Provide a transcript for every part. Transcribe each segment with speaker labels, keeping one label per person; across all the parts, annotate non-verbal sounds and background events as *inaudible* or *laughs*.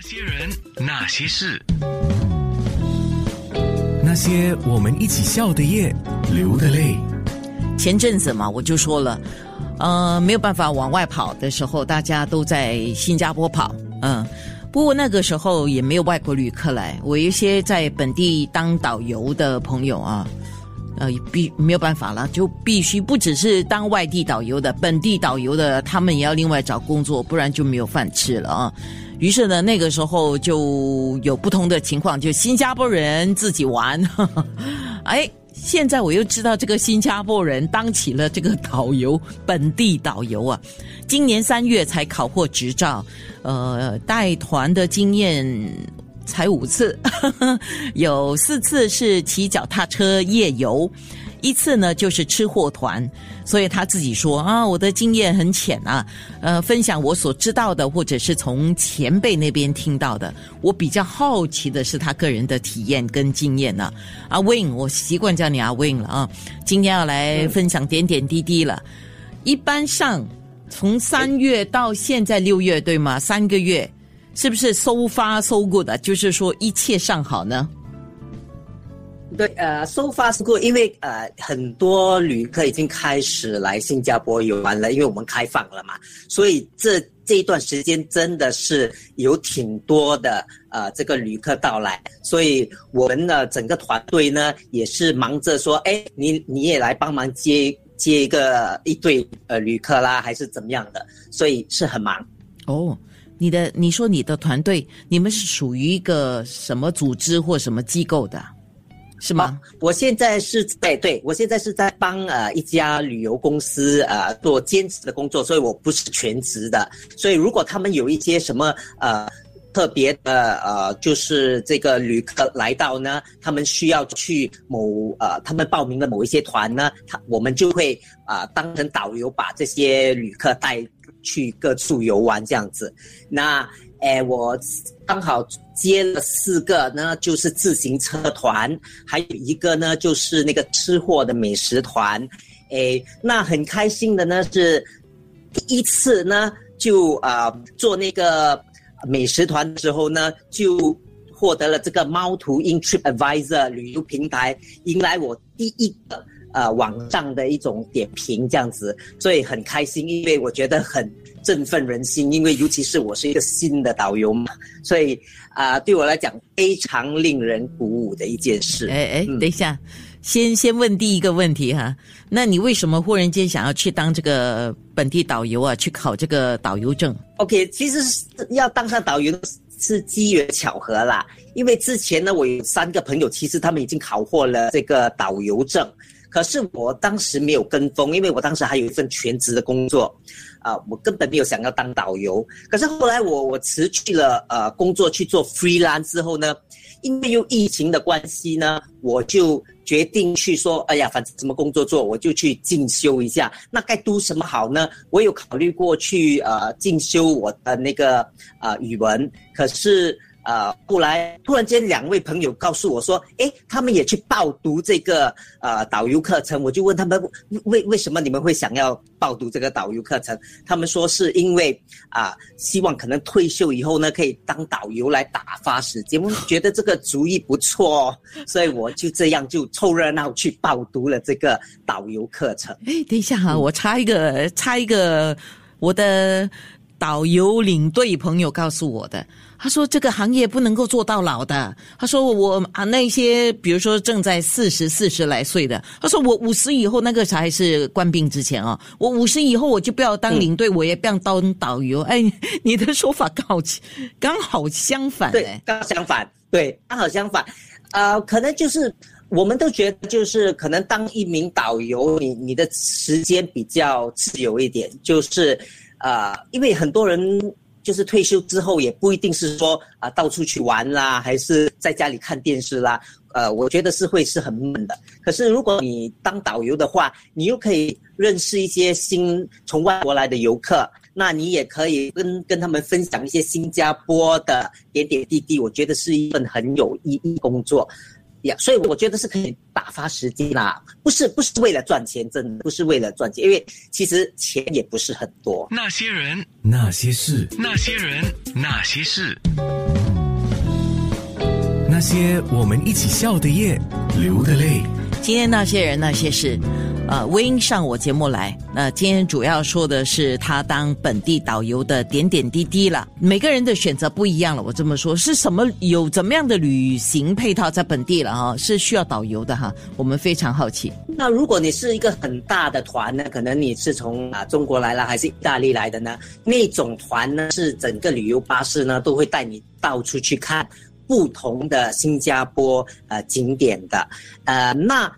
Speaker 1: 那些人，那些事，
Speaker 2: 那些我们一起笑的夜，流的泪。
Speaker 3: 前阵子嘛，我就说了，呃，没有办法往外跑的时候，大家都在新加坡跑，嗯。不过那个时候也没有外国旅客来，我一些在本地当导游的朋友啊，呃，必没有办法了，就必须不只是当外地导游的，本地导游的他们也要另外找工作，不然就没有饭吃了啊。于是呢，那个时候就有不同的情况，就新加坡人自己玩，*laughs* 哎。现在我又知道这个新加坡人当起了这个导游，本地导游啊，今年三月才考获执照，呃，带团的经验才五次，*laughs* 有四次是骑脚踏车夜游。一次呢，就是吃货团，所以他自己说啊，我的经验很浅啊，呃，分享我所知道的，或者是从前辈那边听到的。我比较好奇的是他个人的体验跟经验呢。阿 Win，我习惯叫你阿 Win 了啊，今天要来分享点点滴滴了。一般上，从三月到现在六月，对吗？三个月，是不是 so far so good？就是说一切尚好呢？
Speaker 4: 对，呃，so far so good，因为呃，很多旅客已经开始来新加坡游玩了，因为我们开放了嘛，所以这这一段时间真的是有挺多的呃这个旅客到来，所以我们的整个团队呢也是忙着说，哎，你你也来帮忙接接一个一对呃旅客啦，还是怎么样的，所以是很忙。
Speaker 3: 哦，你的你说你的团队，你们是属于一个什么组织或什么机构的？是吗？
Speaker 4: 我现在是在对，我现在是在帮呃一家旅游公司呃做兼职的工作，所以我不是全职的。所以如果他们有一些什么呃特别的呃，就是这个旅客来到呢，他们需要去某呃他们报名的某一些团呢，他我们就会啊当成导游把这些旅客带去各处游玩这样子。那哎，我刚好接了四个呢，就是自行车团，还有一个呢，就是那个吃货的美食团。哎，那很开心的呢，是第一次呢，就啊做那个美食团的时候呢，就获得了这个猫图 In Trip Advisor 旅游平台，迎来我第一个呃网上的一种点评这样子，所以很开心，因为我觉得很。振奋人心，因为尤其是我是一个新的导游嘛，所以啊，对我来讲非常令人鼓舞的一件事。
Speaker 3: 哎哎，等一下，先先问第一个问题哈，那你为什么忽然间想要去当这个本地导游啊？去考这个导游证
Speaker 4: ？OK，其实是要当上导游是机缘巧合啦，因为之前呢，我有三个朋友，其实他们已经考获了这个导游证。可是我当时没有跟风，因为我当时还有一份全职的工作，啊，我根本没有想要当导游。可是后来我我辞去了呃工作去做 freelance 之后呢，因为有疫情的关系呢，我就决定去说，哎呀，反正什么工作做，我就去进修一下。那该读什么好呢？我有考虑过去呃进修我的那个呃语文，可是。呃，后来突然间两位朋友告诉我说，哎，他们也去报读这个呃导游课程。我就问他们，为为什么你们会想要报读这个导游课程？他们说是因为啊，希望可能退休以后呢，可以当导游来打发时间。我觉得这个主意不错，哦所以我就这样就凑热闹去报读了这个导游课程。
Speaker 3: 哎，等一下哈，我插一个插一个，我的导游领队朋友告诉我的。他说：“这个行业不能够做到老的。”他说：“我啊，那些比如说正在四十四十来岁的，他说我五十以后那个才是官病之前啊，我五十以后我就不要当领队，我也不要当导游。”哎，你的说法刚好刚好相反，
Speaker 4: 对，刚好相反，对，刚好相反。呃，可能就是我们都觉得，就是可能当一名导游，你你的时间比较自由一点，就是呃，因为很多人。就是退休之后也不一定是说啊到处去玩啦，还是在家里看电视啦。呃，我觉得是会是很闷的。可是如果你当导游的话，你又可以认识一些新从外国来的游客，那你也可以跟跟他们分享一些新加坡的点点滴滴。我觉得是一份很有意义工作。呀所以我觉得是可以打发时间啦不是不是为了赚钱真的不是为了赚钱因为其实钱也不是很多。
Speaker 1: 那些人那些事那些人那些事
Speaker 2: 那些我们一起笑的夜流的泪。
Speaker 3: 今天那些人那些事，呃，微音上我节目来。那今天主要说的是他当本地导游的点点滴滴了。每个人的选择不一样了，我这么说，是什么有怎么样的旅行配套在本地了哈？是需要导游的哈？我们非常好奇。
Speaker 4: 那如果你是一个很大的团呢，可能你是从啊中国来了还是意大利来的呢？那种团呢是整个旅游巴士呢都会带你到处去看。不同的新加坡呃景点的，呃，那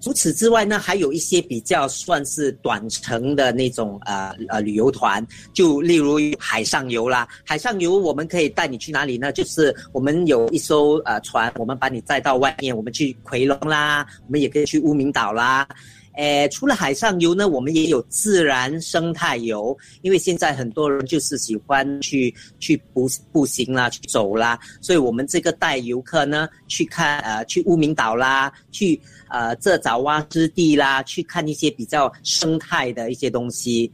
Speaker 4: 除此之外呢，还有一些比较算是短程的那种呃呃旅游团，就例如海上游啦。海上游我们可以带你去哪里呢？就是我们有一艘呃船，我们把你载到外面，我们去奎龙啦，我们也可以去乌名岛啦。诶，除了海上游呢，我们也有自然生态游，因为现在很多人就是喜欢去去步步行啦，去走啦，所以我们这个带游客呢去看呃去乌名岛啦，去呃这爪哇之地啦，去看一些比较生态的一些东西。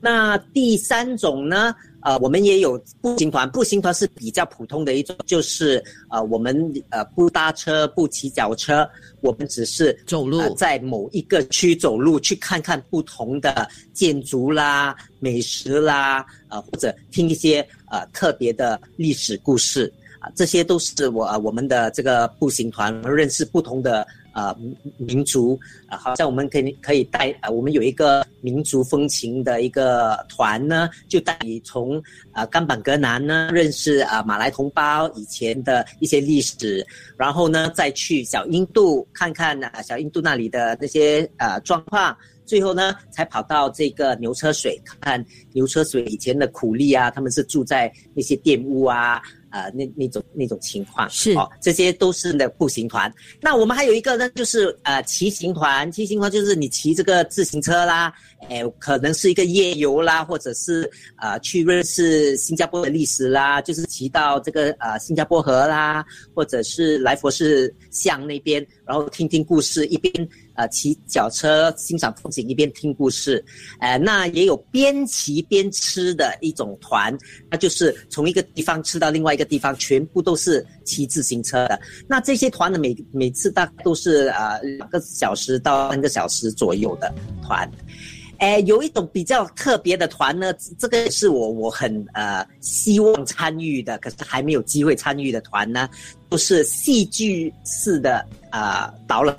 Speaker 4: 那第三种呢？呃，我们也有步行团，步行团是比较普通的一种，就是呃，我们呃不搭车、不骑脚车，我们只是
Speaker 3: 走路，
Speaker 4: 在某一个区走路，去看看不同的建筑啦、美食啦，呃，或者听一些呃特别的历史故事啊，这些都是我我们的这个步行团认识不同的。呃，民族啊，好像我们可以可以带啊，我们有一个民族风情的一个团呢，就带你从啊甘榜格南呢认识啊马来同胞以前的一些历史，然后呢再去小印度看看啊小印度那里的那些呃状况，最后呢才跑到这个牛车水看牛车水以前的苦力啊，他们是住在那些店屋啊。呃，那那种那种情况
Speaker 3: 是哦，
Speaker 4: 这些都是那步行团。那我们还有一个呢，就是呃骑行团。骑行团就是你骑这个自行车啦，哎，可能是一个夜游啦，或者是呃去认识新加坡的历史啦，就是骑到这个呃新加坡河啦，或者是来佛士巷那边，然后听听故事，一边。呃，骑脚车欣赏风景，一边听故事，呃，那也有边骑边吃的一种团，那就是从一个地方吃到另外一个地方，全部都是骑自行车的。那这些团呢，每每次大概都是呃两个小时到三个小时左右的团。哎，有一种比较特别的团呢，这个是我我很呃希望参与的，可是还没有机会参与的团呢，就是戏剧式的呃导览。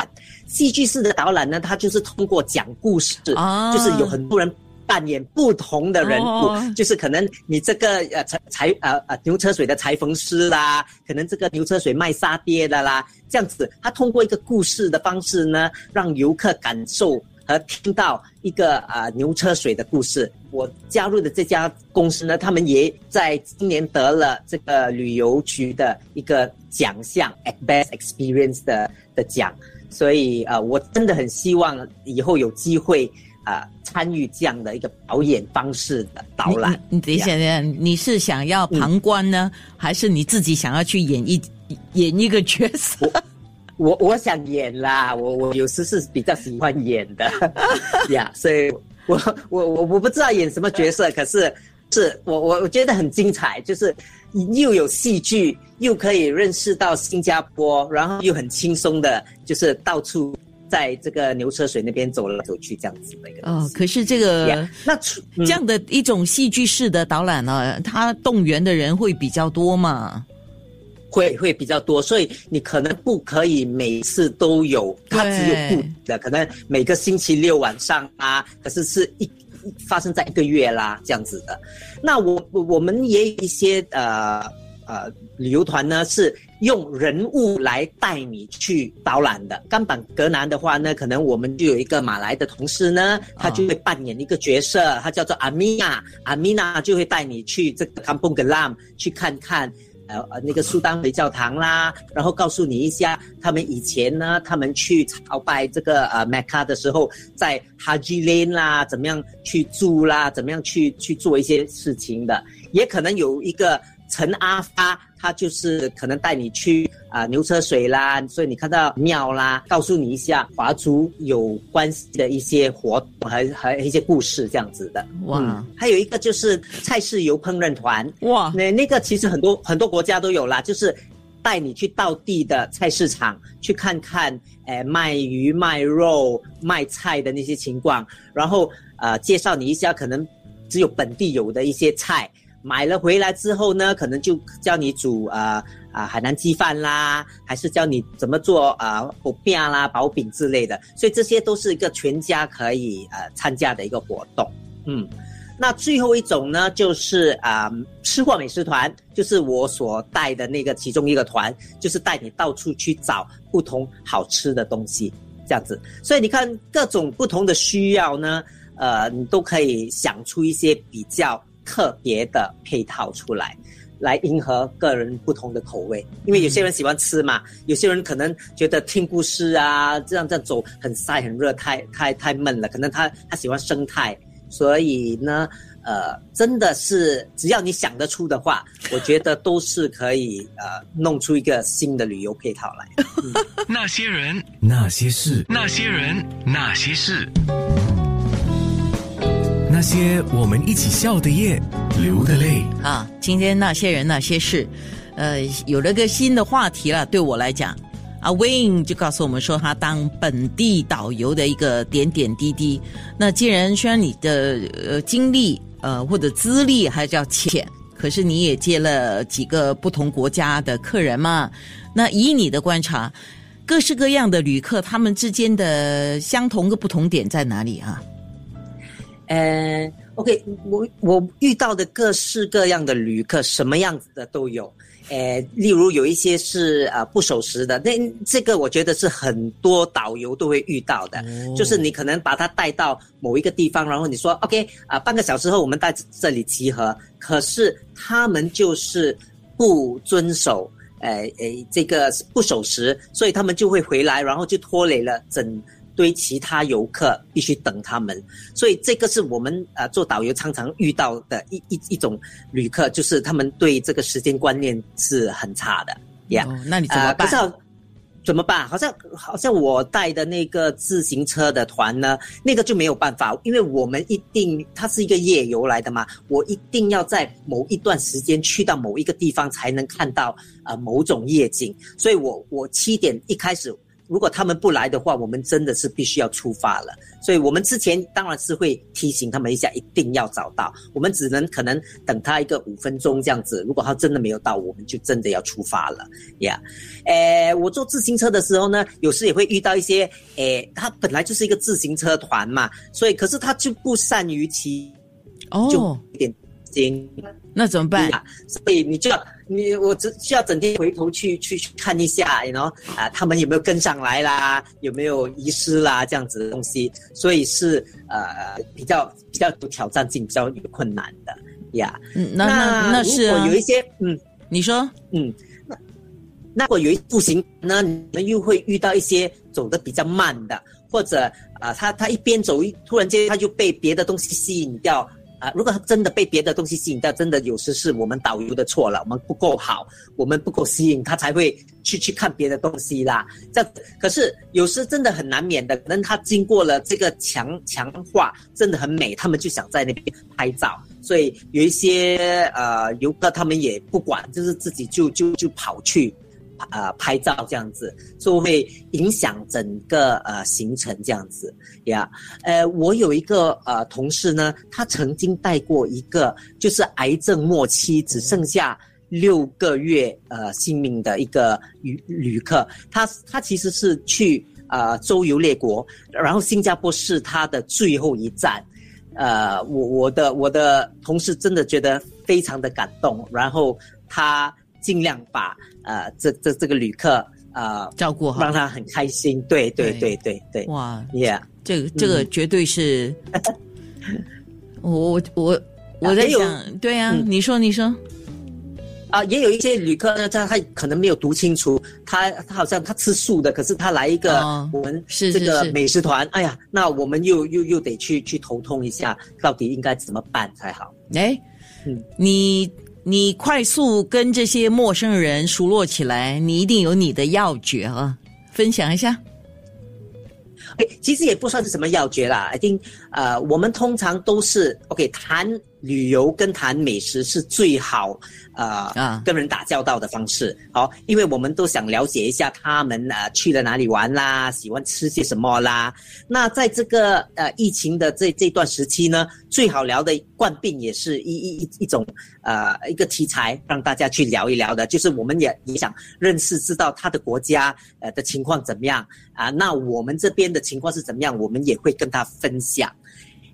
Speaker 4: 戏剧式的导览呢，它就是通过讲故事，就是有很多人扮演不同的人物，就是可能你这个呃裁裁呃呃牛车水的裁缝师啦，可能这个牛车水卖沙爹的啦，这样子，他通过一个故事的方式呢，让游客感受和听到一个啊牛车水的故事。我加入的这家公司呢，他们也在今年得了这个旅游局的一个奖项，Best Experience 的的奖。所以啊，我真的很希望以后有机会啊参与这样的一个表演方式的导览。
Speaker 3: 你等一下，你是想要旁观呢，还是你自己想要去演一演一个角色？
Speaker 4: 我我想演啦，我我有时是比较喜欢演的 *laughs* 呀，所以我我我我不知道演什么角色，可是是我我我觉得很精彩，就是又有戏剧。又可以认识到新加坡，然后又很轻松的，就是到处在这个牛车水那边走来走去这样子的一个。
Speaker 3: 哦，可是这个
Speaker 4: 那
Speaker 3: 这样的一种戏剧式的导览呢，它动员的人会比较多嘛？
Speaker 4: 会会比较多，所以你可能不可以每次都有，它只有固的，可能每个星期六晚上啊，可是是一发生在一个月啦这样子的。那我我们也有一些呃。呃，旅游团呢是用人物来带你去导览的。冈板格南的话呢，可能我们就有一个马来的同事呢，他就会扮演一个角色，他叫做阿米娜。阿米娜就会带你去这个 Kampung Glam 去看看，呃那个苏丹回教堂啦，然后告诉你一下他们以前呢，他们去朝拜这个呃麦加的时候，在哈吉林啦，怎么样去住啦，怎么样去去做一些事情的，也可能有一个。陈阿发，他就是可能带你去啊牛车水啦，所以你看到庙啦，告诉你一下华族有关系的一些活动和和一些故事这样子的。哇，还有一个就是菜市油烹饪团。哇，那那个其实很多很多国家都有啦，就是带你去到地的菜市场去看看，诶，卖鱼、卖肉、卖菜的那些情况，然后呃，介绍你一下可能只有本地有的一些菜，买了回来之后呢，可能就教你煮啊啊海南鸡饭啦，还是教你怎么做啊薄饼啦、薄饼之类的，所以这些都是一个全家可以呃参加的一个活动，嗯。那最后一种呢，就是啊，吃货美食团，就是我所带的那个其中一个团，就是带你到处去找不同好吃的东西，这样子。所以你看各种不同的需要呢，呃，你都可以想出一些比较特别的配套出来，来迎合个人不同的口味。因为有些人喜欢吃嘛，有些人可能觉得听故事啊，这样这样走很晒很热，太太太闷了，可能他他喜欢生态。所以呢，呃，真的是只要你想得出的话，*laughs* 我觉得都是可以呃弄出一个新的旅游配套来。*laughs*
Speaker 1: 那些人，
Speaker 2: 那些事，
Speaker 1: 那些人，那些事，
Speaker 2: 那些我们一起笑的夜，流的泪。
Speaker 3: 啊，今天那些人那些事，呃，有了个新的话题了，对我来讲。阿 Win 就告诉我们说，他当本地导游的一个点点滴滴。那既然虽然你的呃经历呃或者资历还叫浅，可是你也接了几个不同国家的客人嘛。那以你的观察，各式各样的旅客他们之间的相同跟不同点在哪里啊？
Speaker 4: 呃，OK，我我遇到的各式各样的旅客，什么样子的都有。诶，例如有一些是呃不守时的，那这个我觉得是很多导游都会遇到的，就是你可能把他带到某一个地方，然后你说 OK 啊，半个小时后我们在这里集合，可是他们就是不遵守，诶诶，这个不守时，所以他们就会回来，然后就拖累了整。堆其他游客必须等他们，所以这个是我们呃做导游常常遇到的一一一种旅客，就是他们对这个时间观念是很差的呀。
Speaker 3: 那你怎么办？
Speaker 4: 可是怎么办？好像好像我带的那个自行车的团呢，那个就没有办法，因为我们一定它是一个夜游来的嘛，我一定要在某一段时间去到某一个地方才能看到呃某种夜景，所以我我七点一开始。如果他们不来的话，我们真的是必须要出发了。所以，我们之前当然是会提醒他们一下，一定要找到。我们只能可能等他一个五分钟这样子。如果他真的没有到，我们就真的要出发了呀。诶，我坐自行车的时候呢，有时也会遇到一些，诶，他本来就是一个自行车团嘛，所以可是他就不善于骑，
Speaker 3: 哦，
Speaker 4: 就有点惊。
Speaker 3: 那怎么办？
Speaker 4: 所以你就要你我只需要整天回头去去看一下，然后啊，他们有没有跟上来啦，有没有遗失啦，这样子的东西，所以是呃比较比较有挑战性，比较有困难的呀。
Speaker 3: 嗯，那那那是
Speaker 4: 有一些嗯，
Speaker 3: 你说
Speaker 4: 嗯，那那如果有一步行呢，你们又会遇到一些走的比较慢的，或者啊，他他一边走突然间他就被别的东西吸引掉。啊，如果他真的被别的东西吸引到，真的有时是我们导游的错了，我们不够好，我们不够吸引他，才会去去看别的东西啦。这可是有时真的很难免的，可能他经过了这个强强化，真的很美，他们就想在那边拍照，所以有一些呃游客他们也不管，就是自己就就就跑去。呃，拍照这样子就会影响整个呃行程这样子呀。呃，我有一个呃同事呢，他曾经带过一个就是癌症末期只剩下六个月呃性命的一个旅旅客，他他其实是去呃周游列国，然后新加坡是他的最后一站。呃，我我的我的同事真的觉得非常的感动，然后他。尽量把呃这这这个旅客呃
Speaker 3: 照顾好，
Speaker 4: 让他很开心。对对对对对。
Speaker 3: 哇
Speaker 4: ，Yeah，
Speaker 3: 这个这个绝对是。*laughs* 我我我我在想，对呀，你说你说。
Speaker 4: 啊，也有一些旅客呢，他他可能没有读清楚，他他好像他吃素的，可是他来一个我们这个美食团，哎呀，那我们又又又得去去头痛一下，到底应该怎么办才好？
Speaker 3: 哎，嗯，你。你快速跟这些陌生人熟络起来，你一定有你的要诀啊！分享一下。
Speaker 4: OK，其实也不算是什么要诀啦。I think，呃，我们通常都是 OK 谈旅游跟谈美食是最好呃
Speaker 3: 啊
Speaker 4: 跟人打交道的方式。好，因为我们都想了解一下他们呃去了哪里玩啦，喜欢吃些什么啦。那在这个呃疫情的这这段时期呢，最好聊的冠病也是一一一一种呃一个题材，让大家去聊一聊的，就是我们也也想认识知道他的国家呃的情况怎么样啊，那我们这边的情况是怎么样，我们也会跟他分享。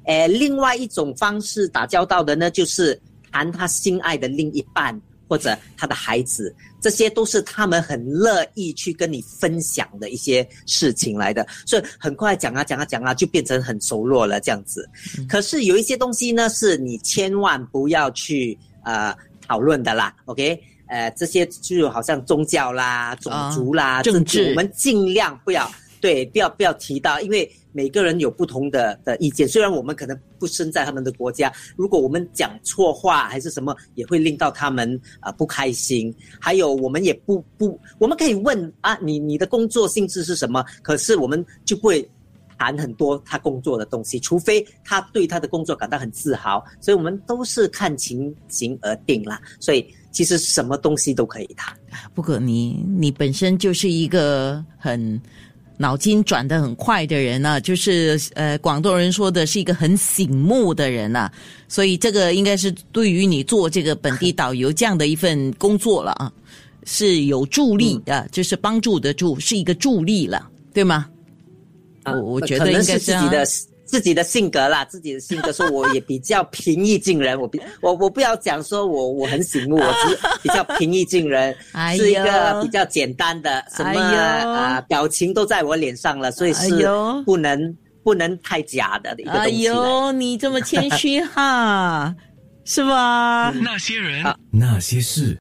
Speaker 4: 呃，另外一种方式打交道的呢，就是谈他心爱的另一半或者他的孩子，这些都是他们很乐意去跟你分享的一些事情来的。所以很快讲啊讲啊讲啊，就变成很熟络了这样子。可是有一些东西呢，是你千万不要去呃讨论的啦，OK？呃，这些就好像宗教啦、种族啦、
Speaker 3: 政治
Speaker 4: 我们尽量不要对，不要不要提到，因为每个人有不同的的意见。虽然我们可能不身在他们的国家，如果我们讲错话还是什么，也会令到他们啊、不开心。还有，我们也不不，我们可以问啊，你你的工作性质是什么？可是我们就不会谈很多他工作的东西，除非他对他的工作感到很自豪。所以我们都是看情形而定啦。所以其实什么东西都可以谈。
Speaker 3: 不过你你本身就是一个很脑筋转得很快的人啊，就是呃广东人说的是一个很醒目的人啊，所以这个应该是对于你做这个本地导游这样的一份工作了啊，是有助力
Speaker 4: 嗯。
Speaker 3: 啊，就是帮助的助，是一个助力了，对吗？
Speaker 4: 啊
Speaker 3: 我我觉得应该是啊
Speaker 4: 是自己的自己的性格啦，自己的性格说我也比较平易近人，我比我我不要讲说我我很醒目，我只是比较平易近人，*laughs*
Speaker 3: 哎
Speaker 4: 是一个比较简单的，什么啊、表情都在我脸上了，所以
Speaker 3: 哎
Speaker 4: 是
Speaker 3: 呦
Speaker 4: 不能、不能太假的一个东
Speaker 3: 哎
Speaker 4: 西哎。
Speaker 3: 呦，你这么谦虚哈，是吧？
Speaker 1: 那些人，*laughs*
Speaker 2: 那些事。